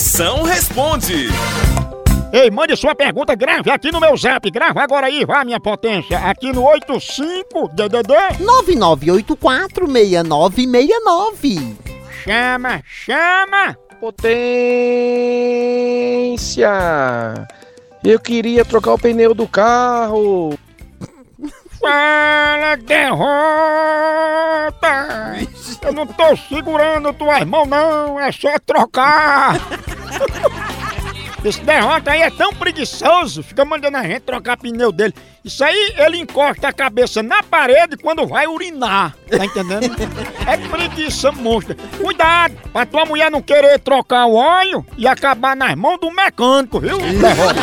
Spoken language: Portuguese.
Moção responde. Ei, mande sua pergunta, grave aqui no meu zap. Grava agora aí, vá, minha potência. Aqui no 85-DDD. 99846969. Chama, chama. Potência! Eu queria trocar o pneu do carro. Fala, derrota! Eu não tô segurando tuas mãos, não. É só trocar. Esse derrota aí é tão preguiçoso, fica mandando a gente trocar pneu dele. Isso aí ele encosta a cabeça na parede quando vai urinar. Tá entendendo? É preguiça monstra. Cuidado, pra tua mulher não querer trocar o óleo e acabar nas mãos do mecânico, viu? Derrota.